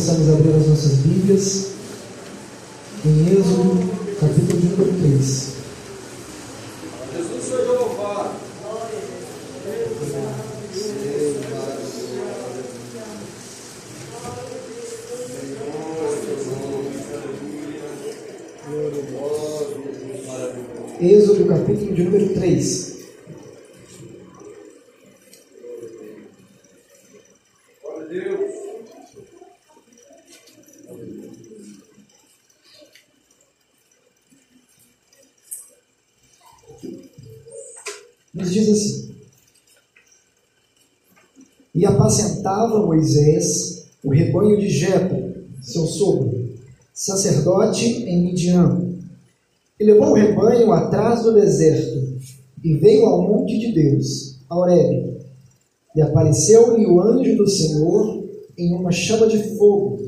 possamos abrir as nossas Bíblias em Êxodo, capítulo de número 3. Jesus foi louvado. Êxodo, capítulo de número 3. Glória a Deus. Nos diz assim: E apacentava Moisés o rebanho de Jetro, seu sogro, sacerdote em Midian. E levou o rebanho atrás do deserto, e veio ao monte de Deus, a Horebe. E apareceu-lhe o anjo do Senhor em uma chama de fogo,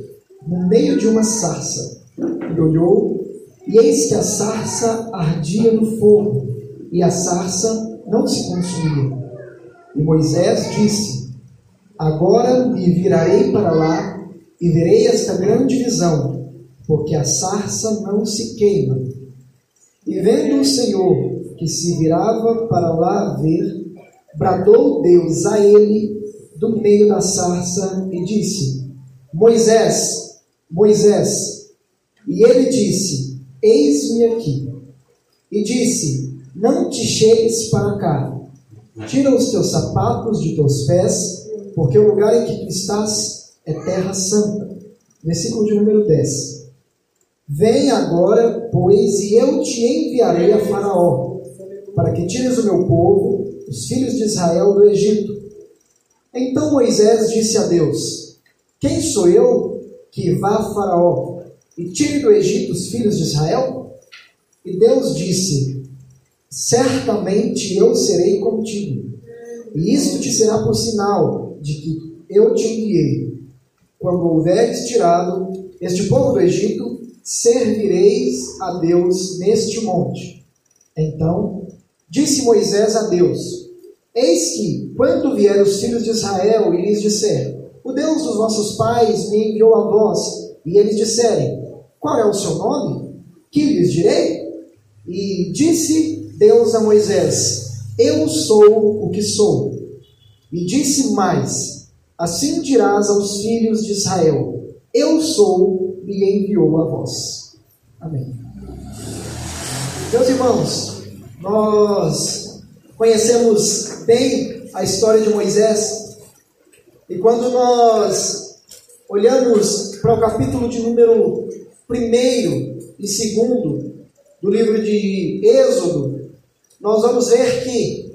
no meio de uma sarça. E olhou, e eis que a sarça ardia no fogo, e a sarça não se consumia. E Moisés disse: Agora me virarei para lá e verei esta grande visão, porque a sarça não se queima. E vendo o Senhor que se virava para lá ver, bradou Deus a ele do meio da sarça e disse: Moisés, Moisés. E ele disse: Eis-me aqui. E disse: Não te chegues para cá. Tira os teus sapatos de teus pés, porque o lugar em que tu estás é terra santa. Versículo de número 10. Vem agora, pois, e eu te enviarei a Faraó, para que tires o meu povo, os filhos de Israel, do Egito. Então Moisés disse a Deus: Quem sou eu que vá a Faraó e tire do Egito os filhos de Israel? E Deus disse: Certamente eu serei contigo, e isto te será por sinal de que eu te enviei. Quando houveres tirado este povo do Egito, servireis a Deus neste monte. Então disse Moisés a Deus: Eis que, quando vierem os filhos de Israel e lhes disser: O Deus dos vossos pais me enviou a vós, e eles disserem: Qual é o seu nome? Que lhes direi? E disse Deus a Moisés: Eu sou o que sou. E disse mais: Assim dirás aos filhos de Israel: Eu sou, me enviou a vós. Amém. Meus irmãos, nós conhecemos bem a história de Moisés, e quando nós olhamos para o capítulo de número 1 e 2 do livro de Êxodo, nós vamos ver que,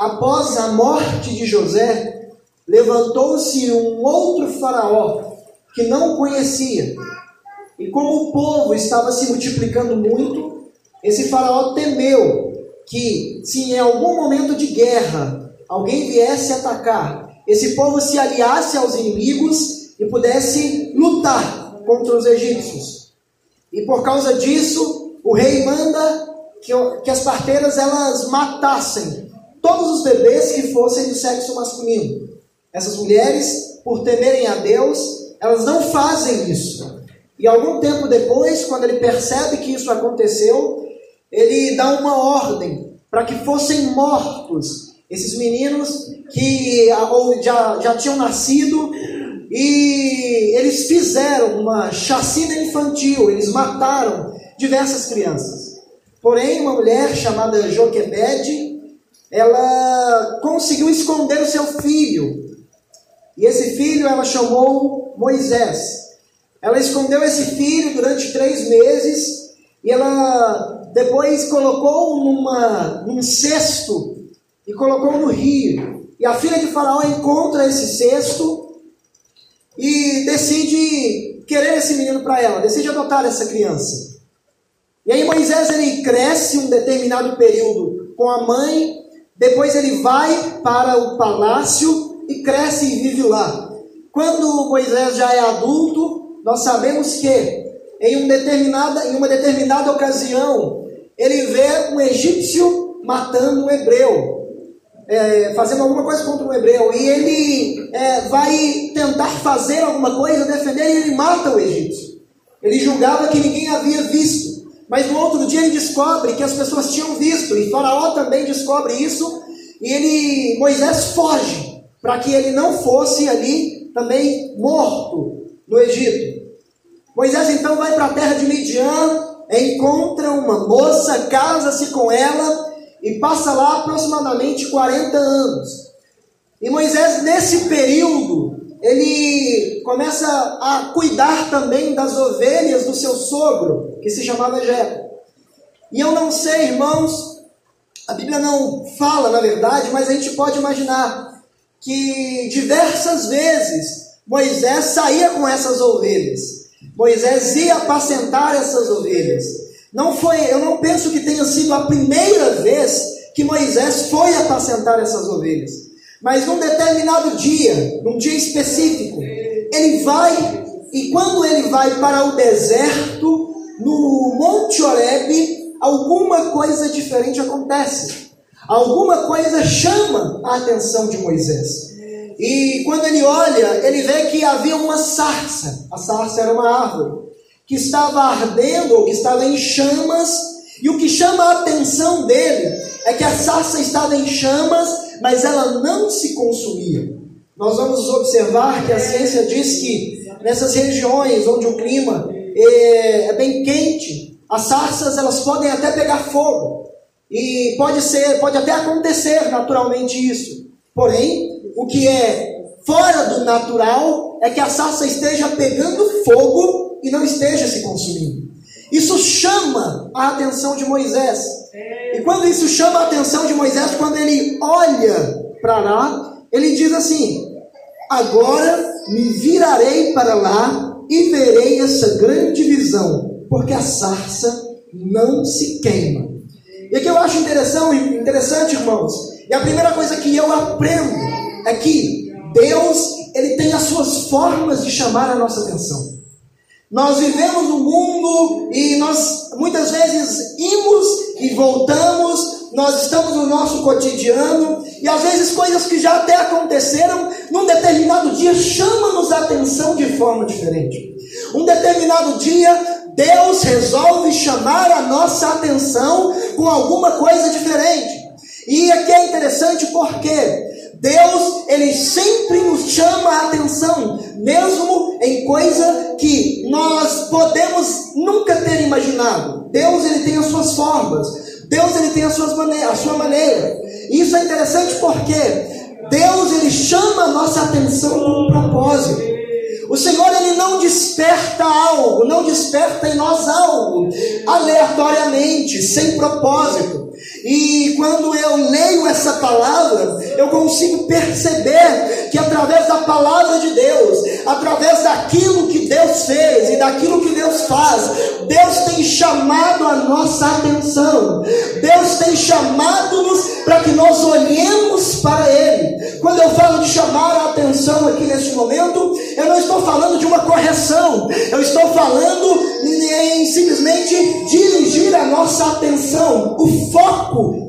após a morte de José, levantou-se um outro faraó que não conhecia. E como o povo estava se multiplicando muito, esse faraó temeu que, se em algum momento de guerra alguém viesse atacar, esse povo se aliasse aos inimigos e pudesse lutar contra os egípcios. E por causa disso, o rei manda que, que as parteiras elas matassem todos os bebês que fossem do sexo masculino. Essas mulheres, por temerem a Deus, elas não fazem isso. E algum tempo depois, quando ele percebe que isso aconteceu, ele dá uma ordem para que fossem mortos esses meninos que já, já tinham nascido e eles fizeram uma chacina infantil, eles mataram diversas crianças. Porém, uma mulher chamada Joquebede, ela conseguiu esconder o seu filho. E esse filho ela chamou Moisés. Ela escondeu esse filho durante três meses e ela depois colocou numa, num cesto e colocou no rio. E a filha de Faraó encontra esse cesto e decide querer esse menino para ela, decide adotar essa criança. E aí Moisés ele cresce um determinado período com a mãe, depois ele vai para o palácio e cresce e vive lá. Quando Moisés já é adulto, nós sabemos que em, um determinada, em uma determinada ocasião ele vê um egípcio matando um hebreu. é, fazendo alguma coisa contra um hebreu e ele é, vai tentar fazer alguma coisa, defender, e ele mata o egípcio. Ele julgava que ninguém havia visto, mas no outro dia ele descobre que as pessoas tinham visto, e Faraó também descobre isso, e ele, Moisés foge para que ele não fosse ali também morto no Egito. Moisés então vai para a terra de Midian, encontra uma moça, casa-se com ela e passa lá aproximadamente 40 anos. E Moisés, nesse período, ele começa a cuidar também das ovelhas do seu sogro, que se chamava Jetro. E eu não sei, irmãos, a Bíblia não fala, na verdade, mas a gente pode imaginar que diversas vezes Moisés saía com essas ovelhas. Moisés ia apacentar essas ovelhas. Não foi, eu não penso que tenha sido a primeira vez que Moisés foi apacentar essas ovelhas. Mas num determinado dia, num dia específico, ele vai e quando ele vai para o deserto, no Monte Horebe, alguma coisa diferente acontece. Alguma coisa chama a atenção de Moisés. E quando ele olha, ele vê que havia uma sarça. A sarça era uma árvore que estava ardendo ou que estava em chamas, e o que chama a atenção dele é que a sarça estava em chamas, mas ela não se consumia. Nós vamos observar que a ciência diz que nessas regiões onde o clima é, é bem quente, as sarças elas podem até pegar fogo. E pode ser, pode até acontecer naturalmente isso. Porém, o que é fora do natural é que a sarça esteja pegando fogo e não esteja se consumindo. Isso chama a atenção de Moisés. E quando isso chama a atenção de Moisés, quando ele olha para lá, ele diz assim: Agora me virarei para lá e verei essa grande visão, porque a sarça não se queima. E aqui eu acho interessante, interessante, irmãos, e a primeira coisa que eu aprendo é que Deus ele tem as suas formas de chamar a nossa atenção. Nós vivemos no mundo e nós muitas vezes imos e voltamos, nós estamos no nosso cotidiano e às vezes coisas que já até aconteceram, num determinado dia chamam-nos a atenção de forma diferente. Um determinado dia, Deus resolve chamar a nossa atenção com alguma coisa diferente. E aqui é interessante porque Deus, ele sempre nos chama a atenção, mesmo em coisa que nós podemos nunca ter imaginado. Deus, ele tem as suas formas. Deus, ele tem as suas maneiras, a sua maneira. Isso é interessante porque Deus, ele chama a nossa atenção com um propósito. O Senhor ele não desperta algo, não desperta em nós algo aleatoriamente, sem propósito. E quando eu leio essa palavra, eu consigo perceber que através da palavra de Deus, através daquilo que Deus fez e daquilo que Deus faz, Deus tem chamado a nossa atenção. Deus tem chamado-nos para que nós olhemos para Ele. Quando eu falo de chamar a atenção aqui neste momento, eu não estou falando de uma correção, eu estou falando em simplesmente dirigir a nossa atenção, o foco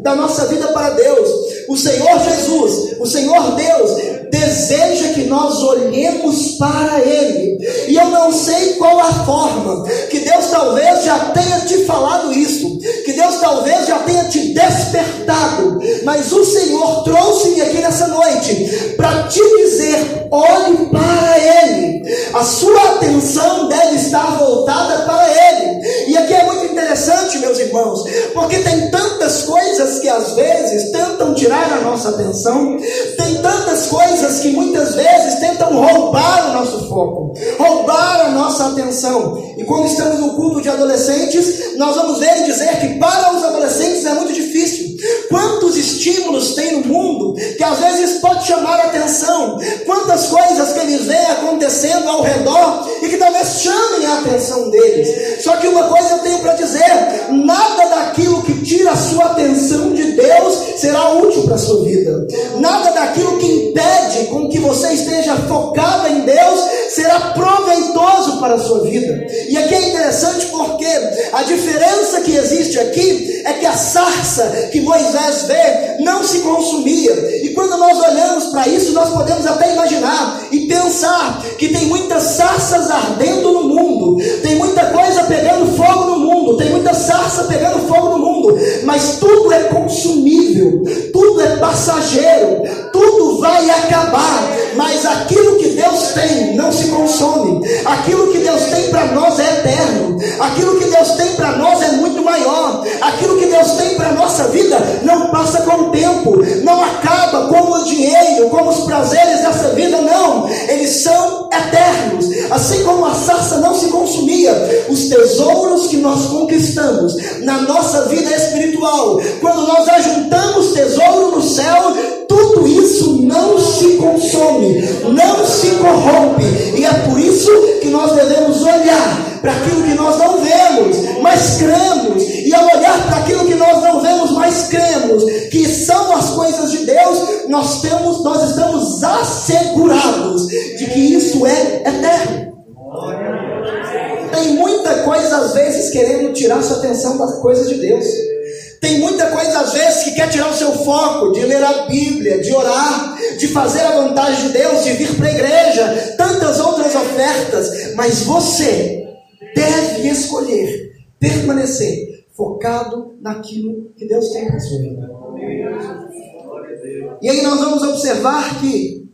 da nossa vida para Deus. O Senhor Jesus, o Senhor Deus, deseja que nós olhemos para Ele. E eu não sei qual a forma, que Deus talvez já tenha te falado isso, que Deus talvez já tenha te despertado, mas o Senhor trouxe-me aqui nessa noite para te dizer: olhe para Ele. A sua atenção deve estar voltada para Ele. E aqui é muito interessante, meus irmãos, porque tem tantas coisas que às vezes tentam tirar a nossa atenção, tem tantas coisas que muitas vezes tentam roubar o nosso foco, roubar a nossa atenção. E quando estamos no culto de adolescentes, nós vamos ver e dizer que para os adolescentes é muito difícil. Quantos estímulos tem no mundo que às vezes pode chamar a atenção, quantas coisas que eles veem acontecendo ao redor e que talvez chamem a atenção deles. Só que uma coisa eu tenho para dizer: nada daquilo que tira a sua atenção de Deus será útil para a sua vida. Nada daquilo que impede com que você esteja focado em Deus será proveitoso para a sua vida. E aqui é interessante porque a diferença que existe aqui é que a sarça que Moisés vê não se consumia. E quando nós olhamos para isso, nós podemos até imaginar e pensar que tem muitas sarças ardendo no mundo, tem muita coisa pegando fogo no mundo, tem muita sarça pegando fogo no mundo, mas tudo é consumível, tudo é passageiro, tudo vai acabar, mas aquilo que Deus tem não se consome, aquilo que Deus tem para nós é eterno, aquilo que Deus tem para nós é muito maior, aquilo que Deus tem para nossa vida não passa com o tempo, não acaba como o dinheiro, como os prazeres dessa vida, não, eles são eternos, assim como a sarça não se consumia, os tesouros que nós conquistamos na nossa vida espiritual, quando nós ajuntamos tesouro no céu, tudo isso não se consome, não se corrompe, e é por isso que nós devemos olhar para aquilo que nós não vemos, mas cremos, e ao olhar para aquilo que nós não vemos, mas cremos, que são as coisas de Deus, nós temos, nós estamos assegurados de que isso é eterno. Tem muita coisa às vezes querendo tirar sua atenção das coisas de Deus. Tem muita coisa às vezes que quer tirar o seu foco de ler a Bíblia, de orar, de fazer a vontade de Deus, de vir para a igreja, tantas outras ofertas, mas você deve escolher permanecer focado naquilo que Deus tem para sua vida. E aí nós vamos observar que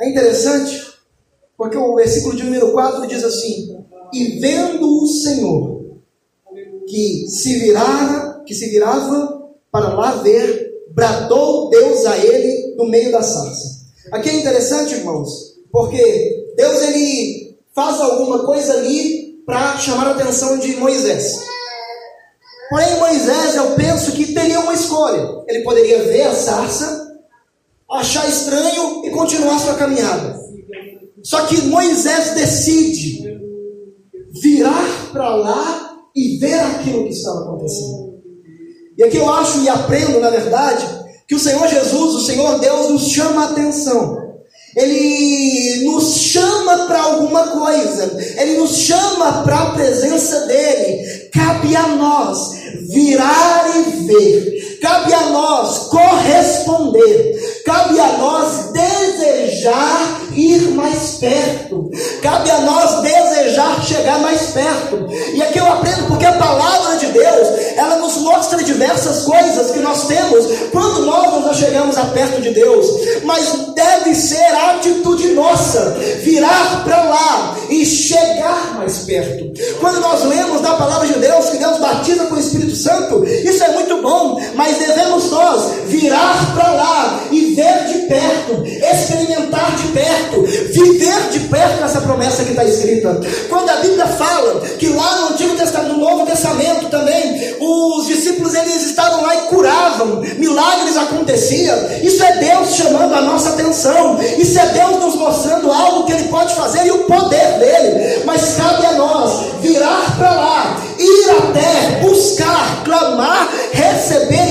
é interessante, porque o versículo de número 4 diz assim: E vendo o Senhor que se virara que se virava para lá ver, bradou Deus a ele no meio da sarça. Aqui é interessante, irmãos, porque Deus ele faz alguma coisa ali para chamar a atenção de Moisés. Porém, Moisés, eu penso que teria uma escolha. Ele poderia ver a sarça, achar estranho e continuar sua caminhada. Só que Moisés decide virar para lá e ver aquilo que estava acontecendo. E aqui eu acho e aprendo, na verdade, que o Senhor Jesus, o Senhor Deus, nos chama a atenção. Ele nos chama para alguma coisa, Ele nos chama para a presença dEle. Cabe a nós virar e ver, cabe a nós corresponder, cabe a nós desejar ir mais perto, cabe a nós desejar chegar mais perto. E aqui eu aprendo porque a palavra de Deus, ela nos mostra diversas coisas que nós temos quando nós nos chegamos a perto de Deus, mas deve ser a atitude nossa, virar para lá e chegar mais perto. Quando nós lemos na palavra de Deus que Deus batiza com o Espírito Santo, isso é muito bom, mas devemos nós virar para lá e ver de perto, experimentar de perto, viver de perto essa promessa que está escrita. Quando a Bíblia fala que lá no Antigo Testamento, no Novo Testamento também, os discípulos eles estavam lá e curavam, milagres aconteciam. Isso é Deus chamando a nossa atenção. Isso é Deus nos mostrando algo que Ele pode fazer e o poder dele. Mas cabe a nós virar para lá, ir até, buscar, clamar, receber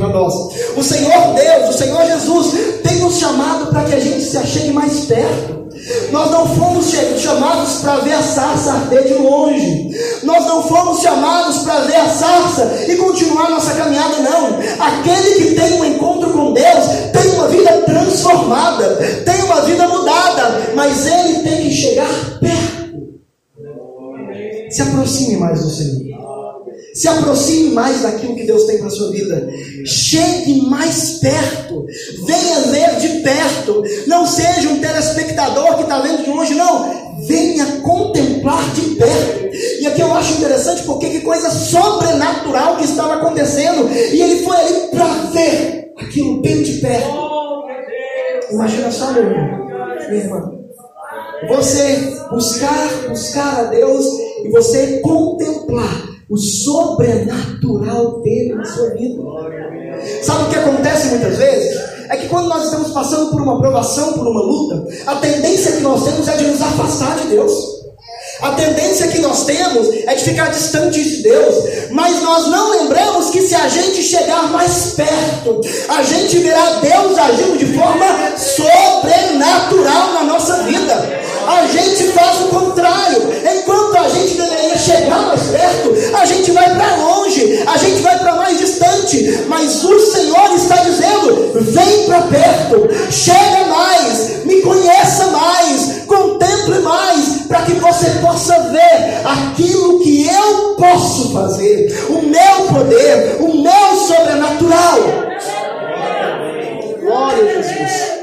para nós. O Senhor Deus, o Senhor Jesus, tem nos chamado para que a gente se achegue mais perto. Nós não fomos chamados para ver a sarça arder de longe. Nós não fomos chamados para ver a sarça e continuar nossa caminhada, não. Aquele que tem um encontro com Deus tem uma vida transformada, tem uma vida mudada, mas ele tem que chegar perto. Se aproxime mais do Senhor. Se aproxime mais daquilo que Deus tem para a sua vida. Chegue mais perto. Venha ver de perto. Não seja um telespectador que está vendo de longe, não. Venha contemplar de perto. E aqui eu acho interessante porque que coisa sobrenatural que estava acontecendo. E ele foi ali para ver aquilo bem de perto. Imagina só, meu irmão, minha irmã. Você buscar, buscar a Deus e você contemplar o sobrenatural dele na sua vida. Sabe o que acontece muitas vezes? É que quando nós estamos passando por uma provação, por uma luta, a tendência que nós temos é de nos afastar de Deus. A tendência que nós temos é de ficar distante de Deus, mas nós não lembramos que se a gente chegar mais perto, a gente verá Deus agindo de forma sobrenatural na nossa vida. A gente faz o contrário. Enquanto a gente deveria chegar mais perto, a gente vai para longe, a gente vai para mais distante. Mas o Senhor está dizendo: vem para perto, chega mais, me conheça mais, contemple mais, para que você possa ver aquilo que eu posso fazer, o meu poder, o meu sobrenatural. Glória a Jesus.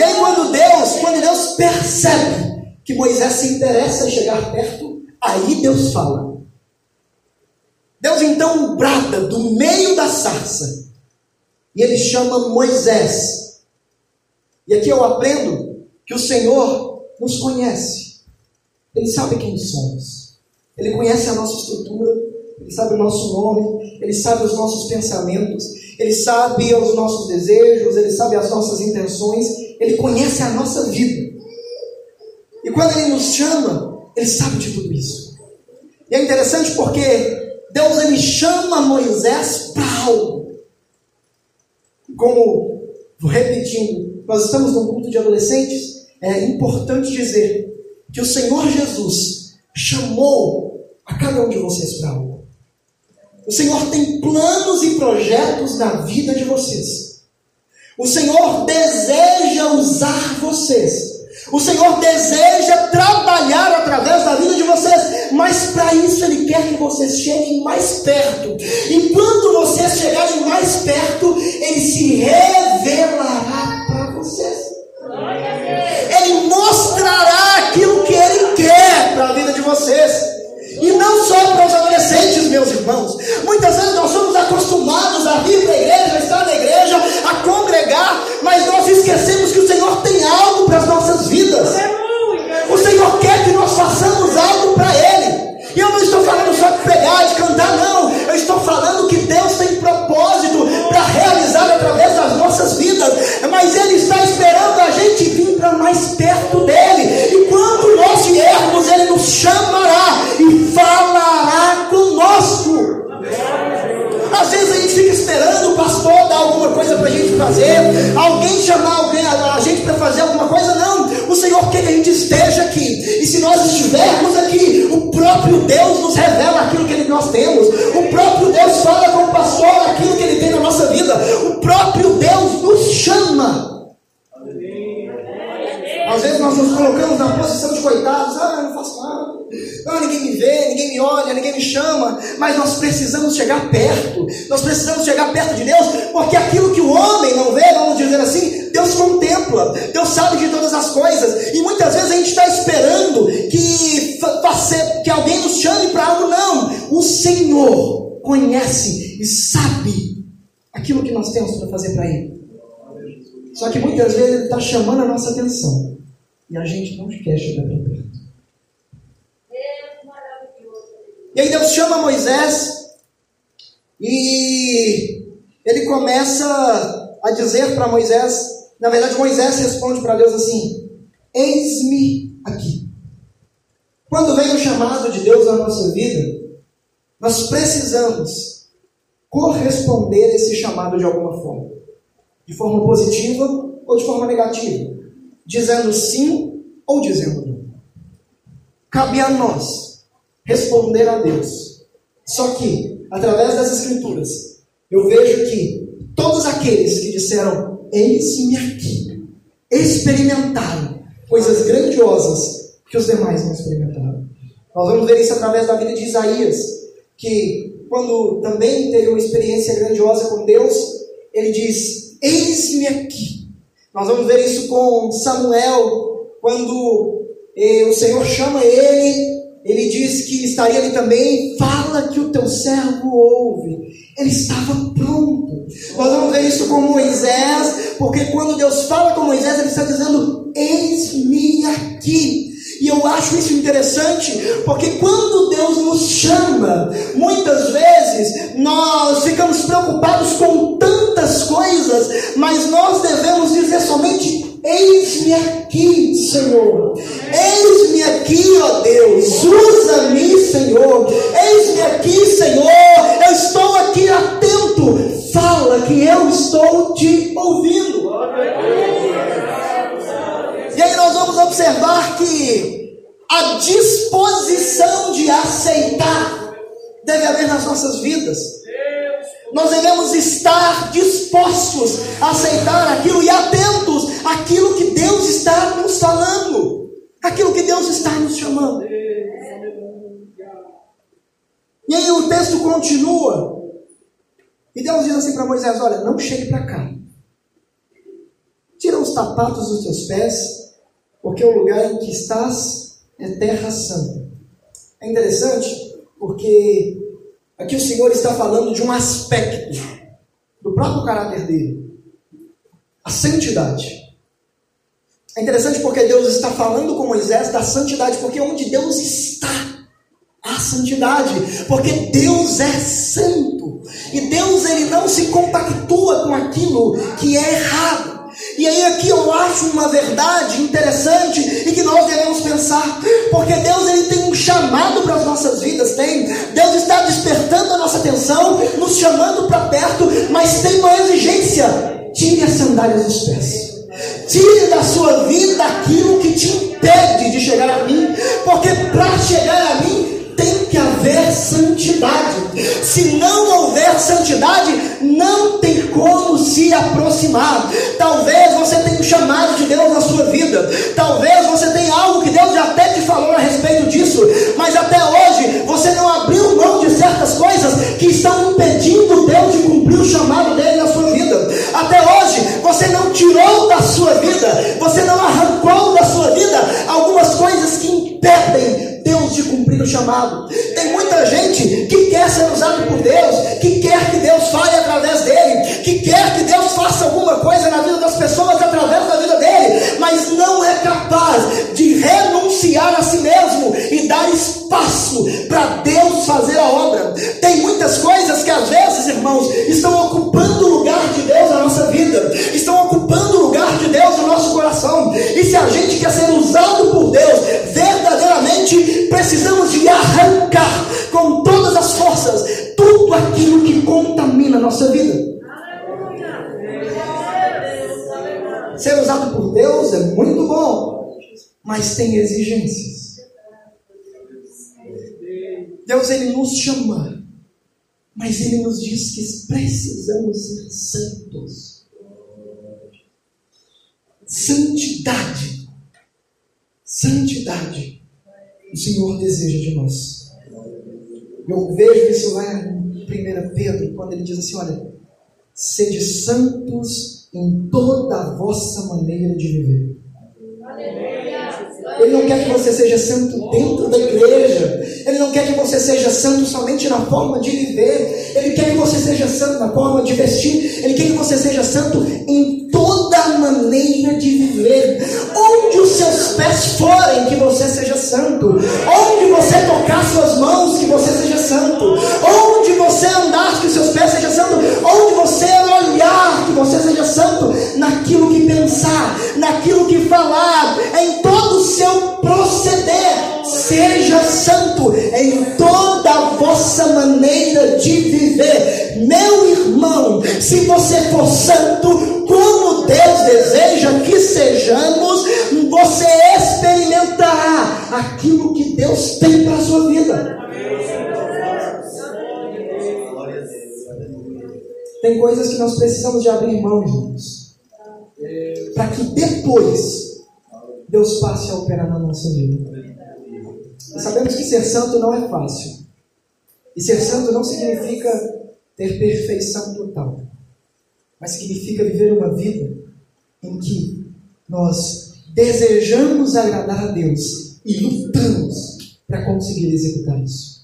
E aí quando Deus, quando Deus percebe que Moisés se interessa em chegar perto, aí Deus fala. Deus então brada do meio da sarça e ele chama Moisés. E aqui eu aprendo que o Senhor nos conhece. Ele sabe quem somos. Ele conhece a nossa estrutura, ele sabe o nosso nome, ele sabe os nossos pensamentos, ele sabe os nossos desejos, ele sabe as nossas intenções, ele conhece a nossa vida. E quando ele nos chama, ele sabe de tudo isso. E é interessante porque Deus ele chama Moisés para algo. Como, repetindo, nós estamos num culto de adolescentes, é importante dizer que o Senhor Jesus chamou a cada um de vocês para algo. O Senhor tem planos e projetos na vida de vocês. O Senhor deseja usar vocês. O Senhor deseja trabalhar através da vida de vocês, mas para isso Ele quer que vocês cheguem mais perto. E quando vocês chegarem mais perto, Ele se revelará para vocês. Ele mostrará aquilo que Ele quer para a vida de vocês. E não só para os adolescentes, meus irmãos. Muitas vezes nós somos acostumados a vir para a igreja, a estar na igreja, a congregar, mas nós esquecemos que o Senhor tem algo para as nossas vidas. O Senhor quer que nós façamos algo para Ele. E eu não estou falando só de pregar, de cantar, não. Eu estou falando que Deus tem propósito para realizar através das nossas vidas. Mas Ele está esperando a gente vir para mais perto dEle. E quando nós viermos, Ele nos chamará e falará conosco. Às vezes a gente fica esperando o pastor dar alguma coisa para a gente fazer, alguém chamar alguém, a gente para fazer alguma coisa. Não, o Senhor quer que a gente esteja aqui. Próprio Deus nos revela aquilo que nós temos. O próprio Deus fala com o pastor aquilo que ele tem na nossa vida. O próprio Deus nos chama. Às vezes nós nos colocamos na posição de coitados, ah, não faço nada, ah, ninguém me vê, ninguém me olha, ninguém me chama, mas nós precisamos chegar perto, nós precisamos chegar perto de Deus, porque aquilo que o homem não vê, vamos dizer assim, Deus contempla, Deus sabe de todas as coisas, e muitas vezes a gente está esperando que, que alguém nos chame para algo, não, o Senhor conhece e sabe aquilo que nós temos para fazer para Ele. Só que muitas vezes Ele está chamando a nossa atenção. E a gente não quer chegar bem perto. E aí Deus chama Moisés e ele começa a dizer para Moisés, na verdade Moisés responde para Deus assim: Eis-me aqui. Quando vem o chamado de Deus na nossa vida, nós precisamos corresponder a esse chamado de alguma forma, de forma positiva ou de forma negativa dizendo sim ou dizendo não. Cabe a nós responder a Deus. Só que, através das Escrituras, eu vejo que todos aqueles que disseram, eis-me aqui, experimentaram coisas grandiosas que os demais não experimentaram. Nós vamos ver isso através da vida de Isaías, que quando também teve uma experiência grandiosa com Deus, ele diz: Eis-me aqui, nós vamos ver isso com Samuel, quando eh, o Senhor chama ele, ele diz que estaria ali também, fala que o teu servo ouve. Ele estava pronto. Nós vamos ver isso com Moisés, porque quando Deus fala com Moisés, ele está dizendo: Eis-me aqui. E eu acho isso interessante, porque quando Deus nos chama, muitas vezes nós ficamos preocupados com tantas coisas mas nós devemos dizer somente: Eis-me aqui, Senhor. Eis-me aqui, ó Deus. Usa-me, Senhor. Eis-me aqui, Senhor. Eu estou aqui atento. Fala que eu estou te ouvindo. E aí nós vamos observar que a disposição de aceitar deve haver nas nossas vidas. Nós devemos estar dispostos a aceitar aquilo e está nos falando, aquilo que Deus está nos chamando. E aí o texto continua. E Deus diz assim para Moisés: Olha, não chegue para cá. Tira os sapatos dos teus pés, porque o lugar em que estás é terra santa. É interessante porque aqui o Senhor está falando de um aspecto do próprio caráter dele, a santidade. É interessante porque Deus está falando com Moisés da santidade, porque onde Deus está, há santidade, porque Deus é santo e Deus ele não se compactua com aquilo que é errado. E aí aqui eu acho uma verdade interessante e que nós devemos pensar, porque Deus ele tem um chamado para as nossas vidas, tem. Deus está despertando a nossa atenção, nos chamando para perto, mas tem uma exigência: tire as sandálias dos pés. Tire da sua vida aquilo que te impede de chegar a mim, porque para chegar a mim tem que haver santidade. Se não houver santidade, não tem como se aproximar. Talvez você tenha um chamado de Deus na sua vida. Talvez você tenha algo que Deus já até te falou a mas tem exigências. Deus ele nos chama, mas ele nos diz que precisamos ser santos. Santidade. Santidade o Senhor deseja de nós. Eu vejo isso lá em 1 Pedro, quando ele diz assim: olha, sede santos em toda a vossa maneira de viver. Ele não quer que você seja santo dentro da igreja. Ele não quer que você seja santo somente na forma de viver. Ele quer que você seja santo na forma de vestir. Ele quer que você seja santo em toda maneira de viver. Onde os seus pés forem, que você seja santo. Onde você tocar suas mãos, que você seja santo. Onde você andar, que os seus pés sejam santos. Onde você olhar, que você seja santo. Naquilo que pensar, naquilo que falar, em todo o seu proceder. Seja santo em toda a vossa maneira de viver. Meu irmão, se você for santo, como Deus deseja que sejamos, você experimentará aquilo que Deus tem para a sua vida. Tem coisas que nós precisamos de abrir mão, irmãos, para que depois Deus passe a operar na nossa vida. E sabemos que ser santo não é fácil. E ser santo não significa ter perfeição total, mas significa viver uma vida em que nós desejamos agradar a Deus e lutamos para conseguir executar isso.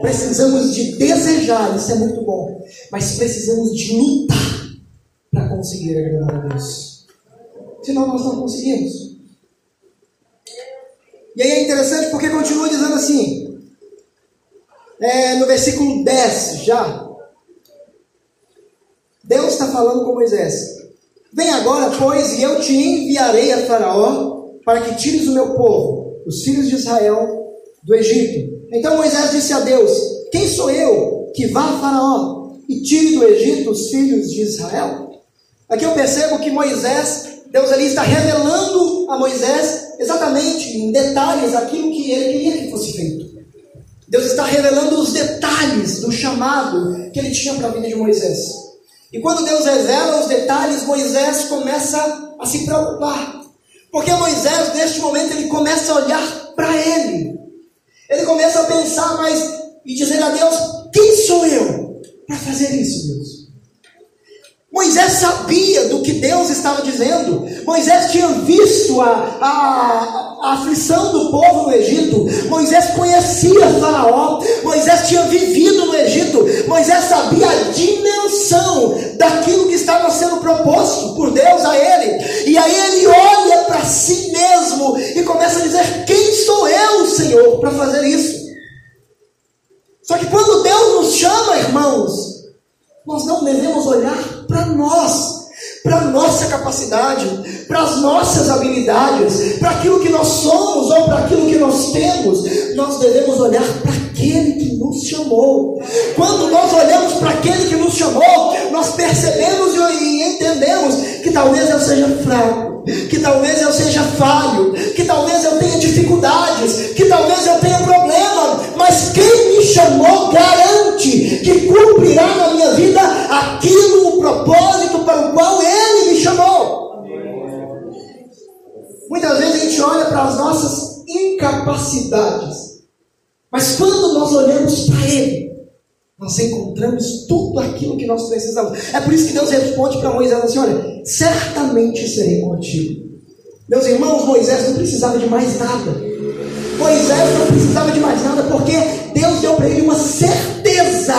Precisamos de desejar, isso é muito bom, mas precisamos de lutar para conseguir agradar a Deus. Senão nós não conseguimos. E aí é interessante porque continua dizendo assim, é, no versículo 10 já. Deus está falando com Moisés: Vem agora, pois, e eu te enviarei a Faraó para que tires o meu povo, os filhos de Israel, do Egito. Então Moisés disse a Deus: Quem sou eu que vá a Faraó e tire do Egito os filhos de Israel? Aqui eu percebo que Moisés, Deus ali está revelando a Moisés exatamente em detalhes aquilo que ele queria que fosse feito. Deus está revelando os detalhes do chamado que ele tinha para a vida de Moisés. E quando Deus revela os detalhes, Moisés começa a se preocupar. Porque Moisés, neste momento, ele começa a olhar para ele. Ele começa a pensar mais e dizer a Deus: quem sou eu para fazer isso, Deus? Moisés sabia do que Deus estava dizendo. Moisés tinha visto a, a, a, aflição do povo no Egito. Moisés conhecia Faraó. Moisés tinha vivido no Egito. Moisés sabia a dimensão daquilo que estava sendo proposto por Deus a ele. E aí ele olha para si mesmo e começa a dizer: Quem sou eu, Senhor, para fazer isso? Só que quando Deus nos chama, irmãos, nós não devemos olhar para nós, para nossa capacidade, para as nossas habilidades, para aquilo que nós somos ou para aquilo que nós temos. Nós devemos olhar para aquele que nos chamou. Quando nós olhamos para aquele que nos chamou, nós percebemos e entendemos que talvez eu seja fraco, que talvez eu seja falho, que talvez eu tenha dificuldades, que talvez eu tenha problema, mas quem me chamou garante que cumprirá na minha vida aquilo, o propósito para o qual ele me chamou. Muitas vezes a gente olha para as nossas incapacidades mas quando nós olhamos para Ele, nós encontramos tudo aquilo que nós precisamos. É por isso que Deus responde para Moisés assim: Olha, certamente serei contigo. Meus irmãos, Moisés não precisava de mais nada. Moisés não precisava de mais nada, porque Deus deu para ele uma certeza.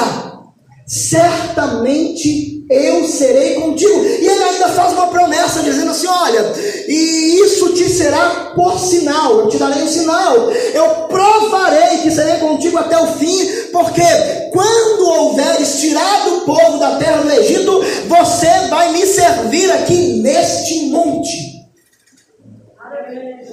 Certamente eu serei contigo. E ele ainda faz uma promessa, dizendo assim: Olha, e isso te será por sinal, eu te darei um sinal, eu provarei que serei contigo até o fim, porque quando houveres tirado o povo da terra do Egito, você vai me servir aqui neste monte.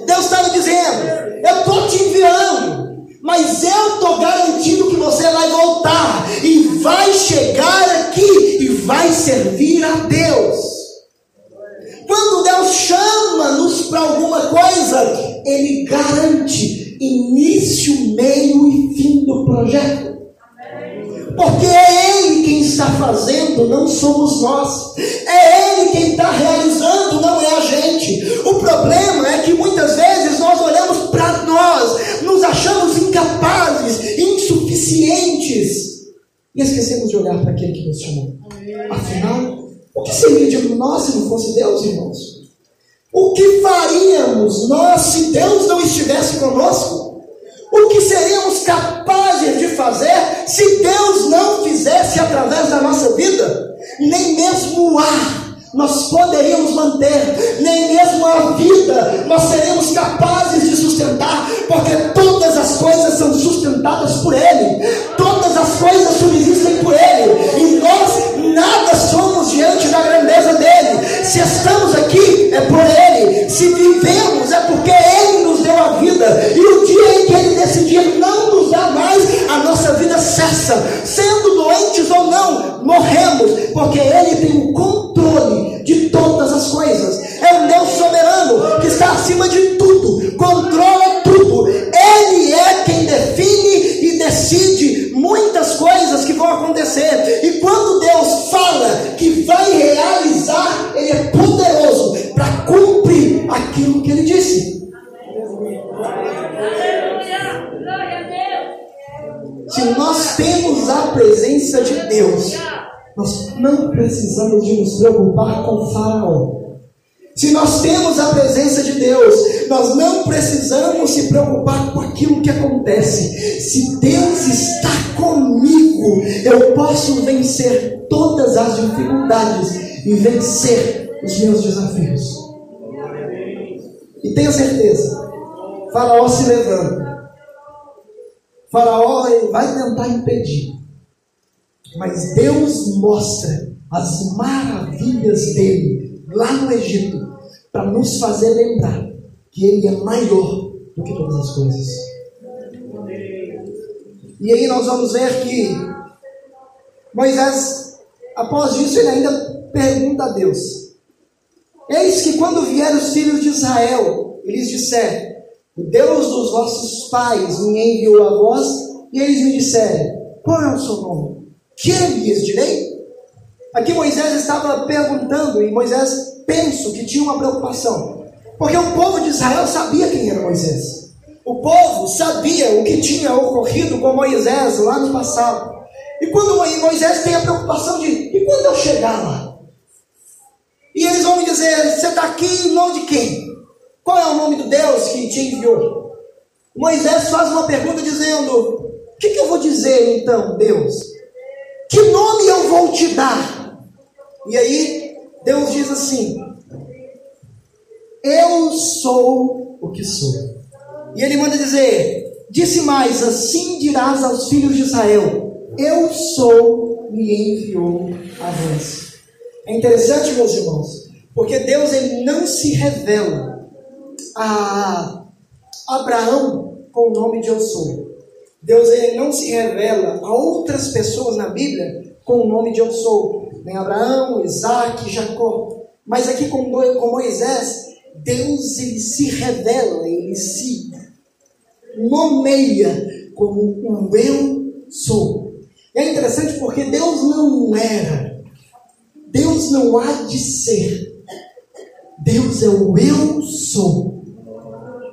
Deus estava dizendo: Eu estou te enviando. Mas eu estou garantindo que você vai voltar e vai chegar aqui e vai servir a Deus. Quando Deus chama-nos para alguma coisa, Ele garante início, meio e fim do projeto. Porque é Ele quem está fazendo, não somos nós. É Ele quem está realizando, não é a gente. O problema é que muitas vezes nós olhamos para nós, nos achamos incapazes, insuficientes, e esquecemos de olhar para aquele que nos chamou. Afinal, o que seria de nós se não fosse Deus, irmãos? O que faríamos nós se Deus não estivesse conosco? O que seríamos capazes de fazer se Deus não fizesse através da nossa vida? Nem mesmo o ar nós poderíamos manter, nem mesmo a vida nós seremos capazes de sustentar, porque são sustentadas por Ele, todas as coisas subsistem por Ele, e nós nada somos diante da grandeza dele. Se estamos aqui é por Ele, se vivemos é porque Ele nos deu a vida, e o dia em que Ele decidir não nos dar mais, a nossa vida cessa, sendo doentes ou não, morremos, porque Ele tem o controle de todas as coisas. É um Deus soberano que está acima de Deus, nós não precisamos de nos preocupar com Faraó. Se nós temos a presença de Deus, nós não precisamos se preocupar com aquilo que acontece. Se Deus está comigo, eu posso vencer todas as dificuldades e vencer os meus desafios. E tenha certeza, Faraó se levanta. Faraó vai tentar impedir. Mas Deus mostra as maravilhas dele lá no Egito, para nos fazer lembrar que ele é maior do que todas as coisas. E aí nós vamos ver que Moisés, após isso, ele ainda pergunta a Deus: Eis que quando vieram os filhos de Israel, eles disseram: O Deus dos vossos pais me enviou a vós, e eles me disseram: Qual é o seu nome? Que lhes direi? Aqui Moisés estava perguntando, e Moisés penso que tinha uma preocupação, porque o povo de Israel sabia quem era Moisés. O povo sabia o que tinha ocorrido com Moisés lá no passado. E quando Moisés tem a preocupação de, e quando eu chegar lá? E eles vão me dizer, você está aqui em nome de quem? Qual é o nome do Deus que te enviou? Moisés faz uma pergunta dizendo, o que, que eu vou dizer então, Deus? Que nome eu vou te dar? E aí, Deus diz assim: Eu sou o que sou. E ele manda dizer: Disse mais, assim dirás aos filhos de Israel: eu sou, me enviou a vós. É interessante, meus irmãos, porque Deus ele não se revela a Abraão com o nome de Eu sou. Deus ele não se revela a outras pessoas na Bíblia com o nome de Eu sou. Nem Abraão, Isaac, Jacó. Mas aqui com, Moisés, Deus ele se revela, ele se nomeia como o Eu sou. É interessante porque Deus não era, Deus não há de ser, Deus é o eu sou.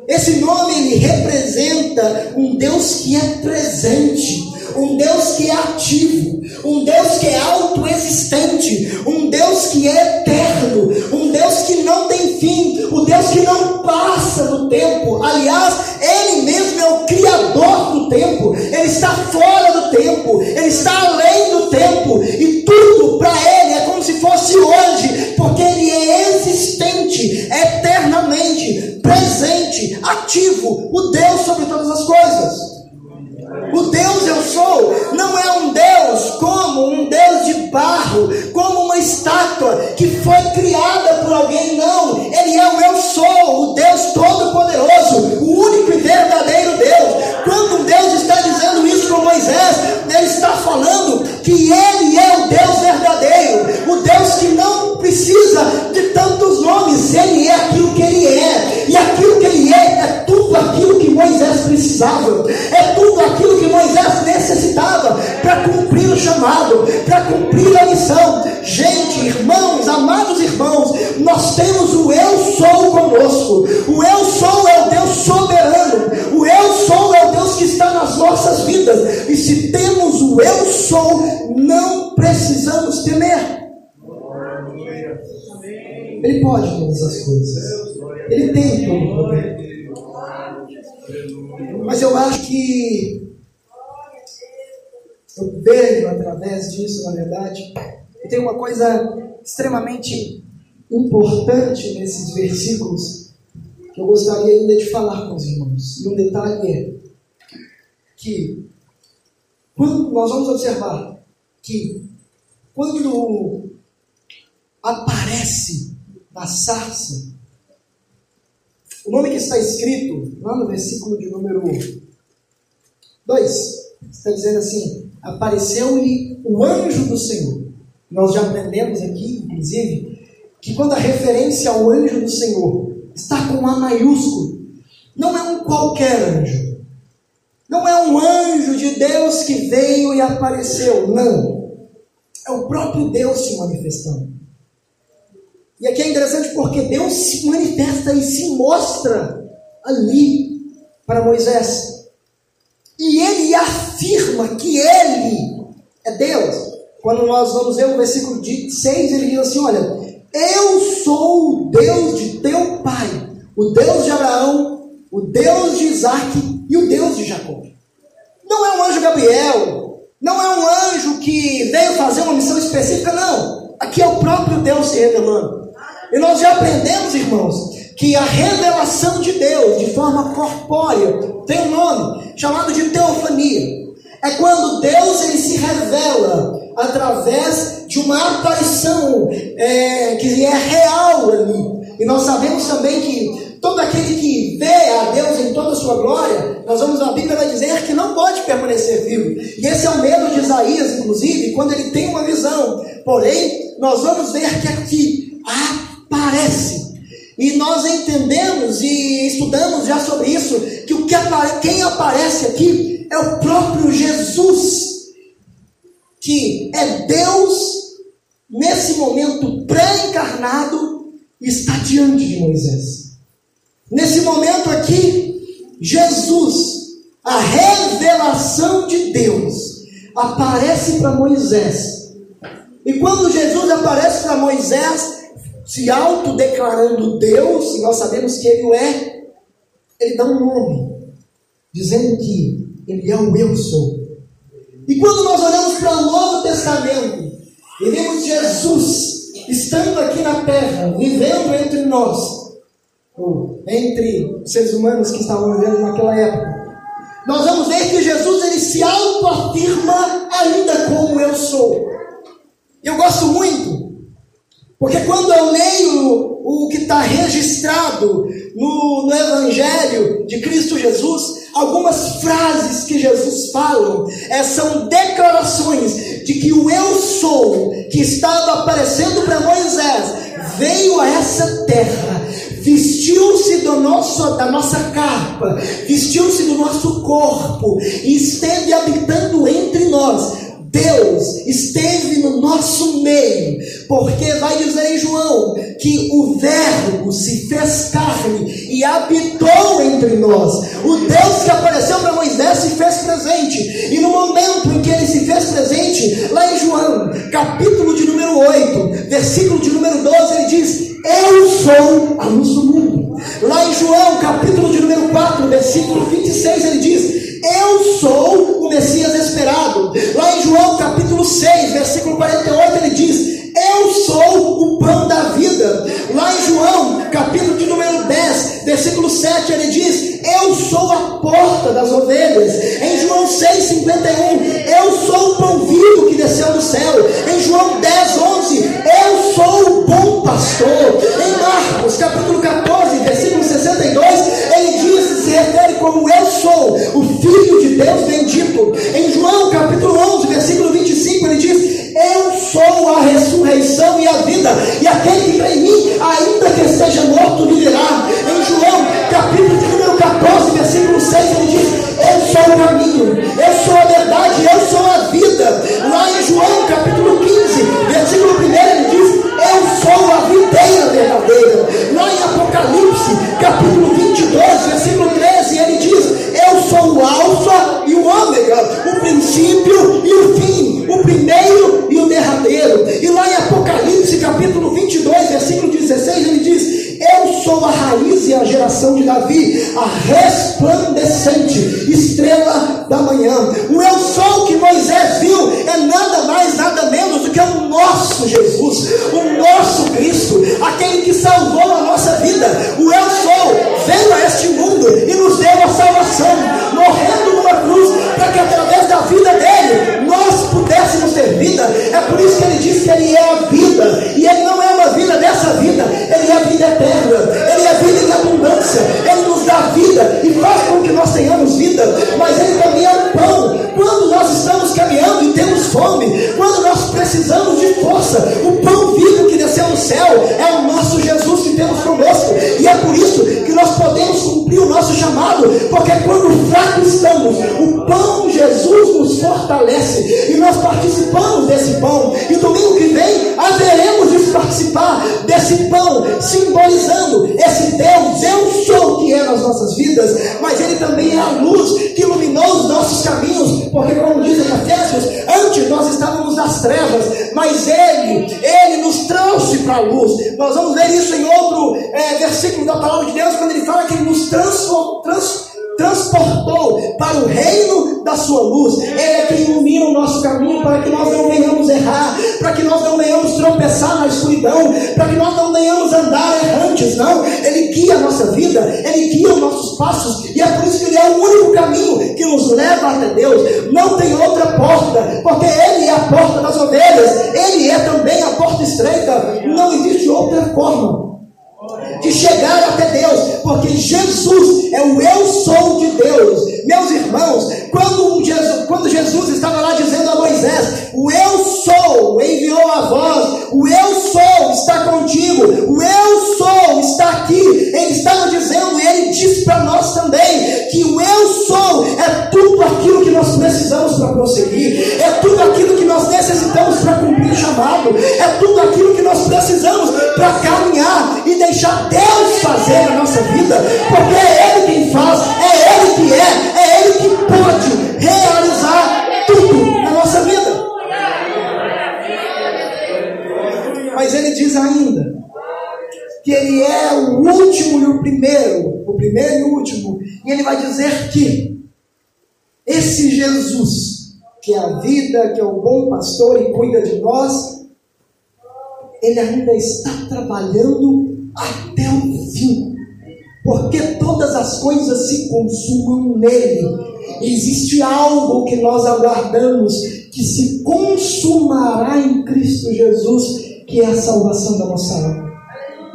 Esse nome ele representa um Deus que é presente, um Deus que é ativo, um Deus que é autoexistente, um Deus que é eterno, um Deus que não tem fim, um Deus que não passa do tempo. Aliás, Ele mesmo é o Criador do tempo, Ele está fora do tempo, Ele está além do tempo, e tudo para Ele é como se fosse hoje, porque Ele é existente, eternamente, presente, ativo, o Deus sobre todas as coisas. O Deus eu sou não é um Deus como um Deus de barro, como uma estátua que foi criada por alguém, não. Ele É tudo aquilo que Moisés necessitava para cumprir o chamado, para cumprir a missão. Gente, irmãos, amados irmãos, nós temos o Eu Sou conosco. O Eu Sou é o Deus soberano. O Eu Sou é o Deus que está nas nossas vidas. E se temos o Eu Sou, não precisamos temer. Ele pode todas as coisas. Ele tem todo o. Mas eu acho que eu vejo através disso, na verdade, e tem uma coisa extremamente importante nesses versículos que eu gostaria ainda de falar com os irmãos. E um detalhe é que quando nós vamos observar que quando aparece na sarça, o nome que está escrito lá no versículo de número 2, está dizendo assim: apareceu-lhe o anjo do Senhor. Nós já aprendemos aqui, inclusive, que quando a referência ao anjo do Senhor está com A maiúsculo, não é um qualquer anjo. Não é um anjo de Deus que veio e apareceu. Não. É o próprio Deus se manifestando. E aqui é interessante porque Deus se manifesta e se mostra ali para Moisés. E ele afirma que ele é Deus. Quando nós vamos ver o versículo 6, ele diz assim: Olha, eu sou o Deus de teu pai, o Deus de Abraão, o Deus de Isaac e o Deus de Jacó. Não é um anjo Gabriel, não é um anjo que veio fazer uma missão específica, não. Aqui é o próprio Deus se revelando. E nós já aprendemos, irmãos, que a revelação de Deus de forma corpórea tem um nome chamado de teofania. É quando Deus ele se revela através de uma aparição é, que é real ali. E nós sabemos também que todo aquele que vê a Deus em toda a sua glória, nós vamos a Bíblia vai dizer que não pode permanecer vivo. E esse é o medo de Isaías, inclusive, quando ele tem uma visão. Porém, nós vamos ver que aqui aparece. E nós entendemos e estudamos já sobre isso, que o que apare quem aparece aqui é o próprio Jesus, que é Deus nesse momento pré-encarnado, está diante de Moisés. Nesse momento aqui, Jesus, a revelação de Deus, aparece para Moisés. E quando Jesus aparece para Moisés, se autodeclarando Deus, e nós sabemos que Ele é, Ele dá um nome, dizendo que Ele é o Eu Sou. E quando nós olhamos para o Novo Testamento, e vemos Jesus estando aqui na terra, vivendo entre nós, ou entre seres humanos que estavam vivendo naquela época. Nós vamos ver que Jesus ele se autoafirma ainda como eu sou. Eu gosto muito, porque quando eu leio o que está registrado no, no Evangelho de Cristo Jesus, algumas frases que Jesus fala é, são declarações de que o eu sou que estava aparecendo para Moisés veio a essa terra, vestiu-se do nosso, da nossa capa, vestiu-se do nosso corpo e esteve habitando entre nós Deus esteve no nosso meio, porque vai dizer em João que o Verbo se fez carne e habitou entre nós. O Deus que apareceu para Moisés se fez presente, e no momento em que ele se fez presente, lá em João, capítulo de número 8, versículo de número 12, ele diz: Eu sou a luz do mundo. Lá em João, capítulo de número 4, versículo 26, ele diz: eu sou o Messias esperado. Lá em João capítulo 6, versículo 48, ele diz: Eu sou o pão da vida. Lá em João, capítulo de número 10, versículo 7, ele diz: Eu sou a porta das ovelhas. Em João 6, 51, eu sou o pão vivo que desceu do céu. Em João 10, 11, eu sou o bom pastor. Em Marcos, capítulo 14, versículo 62, ele diz, se refere como eu sou, o Filho de Deus bendito. Em João capítulo 11, versículo 25, ele diz: Eu sou a ressurreição e a vida, e aquele que crê em mim, ainda que esteja morto, viverá. Em João capítulo de número 14, versículo 6, ele diz: Eu sou o caminho, eu sou a verdade, eu sou a vida. Lá em João geração de Davi, a resplandecente estrela da manhã. O eu sou que Moisés viu é nada mais, nada menos do que o nosso Jesus, o nosso Cristo, aquele que salvou a nossa vida. O eu sou veio a este mundo e nos deu a salvação, morrendo numa cruz, para que através da vida dele nós pudéssemos ter vida. É por isso que ele diz que ele é a vida, e ele não fome, quando nós precisamos de força, o pão vivo que desceu do céu é o nosso Jesus que temos conosco, e é por isso que nós podemos cumprir o nosso chamado, porque quando fracos estamos, o pão Jesus nos fortalece. E nós participamos desse pão. E domingo que vem haveremos de participar desse pão, simbolizando esse Deus, eu sou que é nas nossas vidas, mas Ele também é a luz que iluminou os nossos caminhos, porque como diz em Efésios, antes nós estávamos nas trevas, mas Ele, Ele nos trouxe para a luz. Nós vamos ver isso em outro é, versículo da palavra de Deus, quando Ele fala que Ele nos transformou. Trans, transportou para o reino da sua luz. Ele é quem ilumina o nosso caminho para que nós não venhamos errar, para que nós não venhamos tropeçar na escuridão, para que nós não venhamos andar errantes, não, Ele guia a nossa vida, Ele guia os nossos passos, e é por isso que Ele é o único caminho que nos leva até Deus. Não tem outra porta, porque Ele é a porta das ovelhas, Ele é também a porta estreita. Não existe outra forma de chegar até Deus, porque Jesus é o eu sou de Deus. Meus irmãos, quando Jesus, quando Jesus estava lá dizendo a Moisés: O eu sou enviou a voz, o eu sou está contigo, o eu sou está aqui. Ele estava dizendo, e ele diz para nós também, que o eu sou é tudo aquilo que nós precisamos para prosseguir, é tudo aquilo que nós necessitamos para cumprir o chamado, é tudo aquilo que nós precisamos para caminhar e deixar Deus fazer na nossa vida, porque é Ele quem faz, é Ele que é, é Ele que pode realizar tudo na nossa vida. Mas Ele diz ainda que Ele é o último e o primeiro, o primeiro e o último, e Ele vai dizer que esse Jesus, que é a vida, que é o bom pastor e cuida de nós, Ele ainda está trabalhando até o fim porque todas as coisas se consumam nele. Existe algo que nós aguardamos que se consumará em Cristo Jesus, que é a salvação da nossa alma.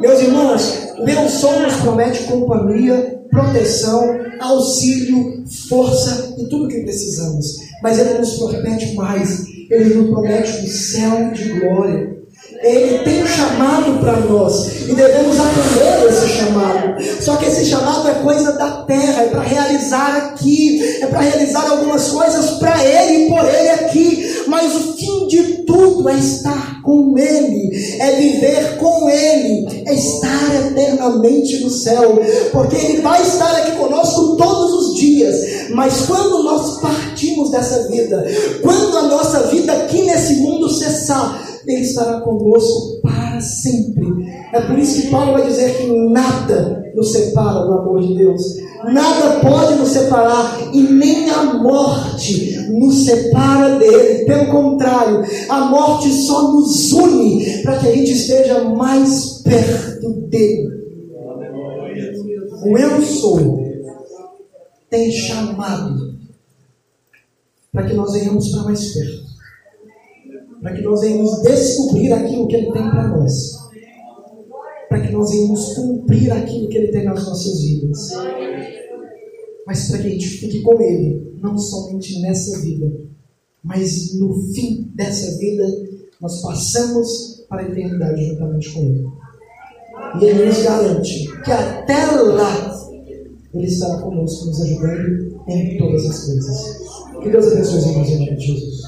Meus irmãos, Deus só nos promete companhia, proteção, auxílio, força e tudo o que precisamos. Mas Ele nos promete mais. Ele nos promete um céu de glória. Ele tem um chamado para nós e devemos atender esse chamado. Só que esse chamado é coisa da terra, é para realizar aqui, é para realizar algumas coisas para Ele e por Ele aqui. Mas o fim de tudo é estar com Ele, é viver com Ele, é estar eternamente no céu, porque Ele vai estar aqui conosco todos os dias. Mas quando nós partimos dessa vida, quando a nossa vida aqui nesse mundo cessar, ele estará conosco sempre. É por isso que Paulo vai dizer que nada nos separa do amor de Deus. Nada pode nos separar e nem a morte nos separa dele. Pelo contrário, a morte só nos une para que a gente esteja mais perto dele. O eu sou tem chamado para que nós venhamos para mais perto para que nós venhamos descobrir aquilo que Ele tem para nós, para que nós venhamos cumprir aquilo que Ele tem nas nossas vidas, mas para que a gente fique com Ele, não somente nessa vida, mas no fim dessa vida, nós passamos para a eternidade juntamente com Ele. E Ele nos garante que até lá Ele estará conosco, nos ajudando em todas as coisas. Que Deus abençoe os irmãos em nome de Jesus.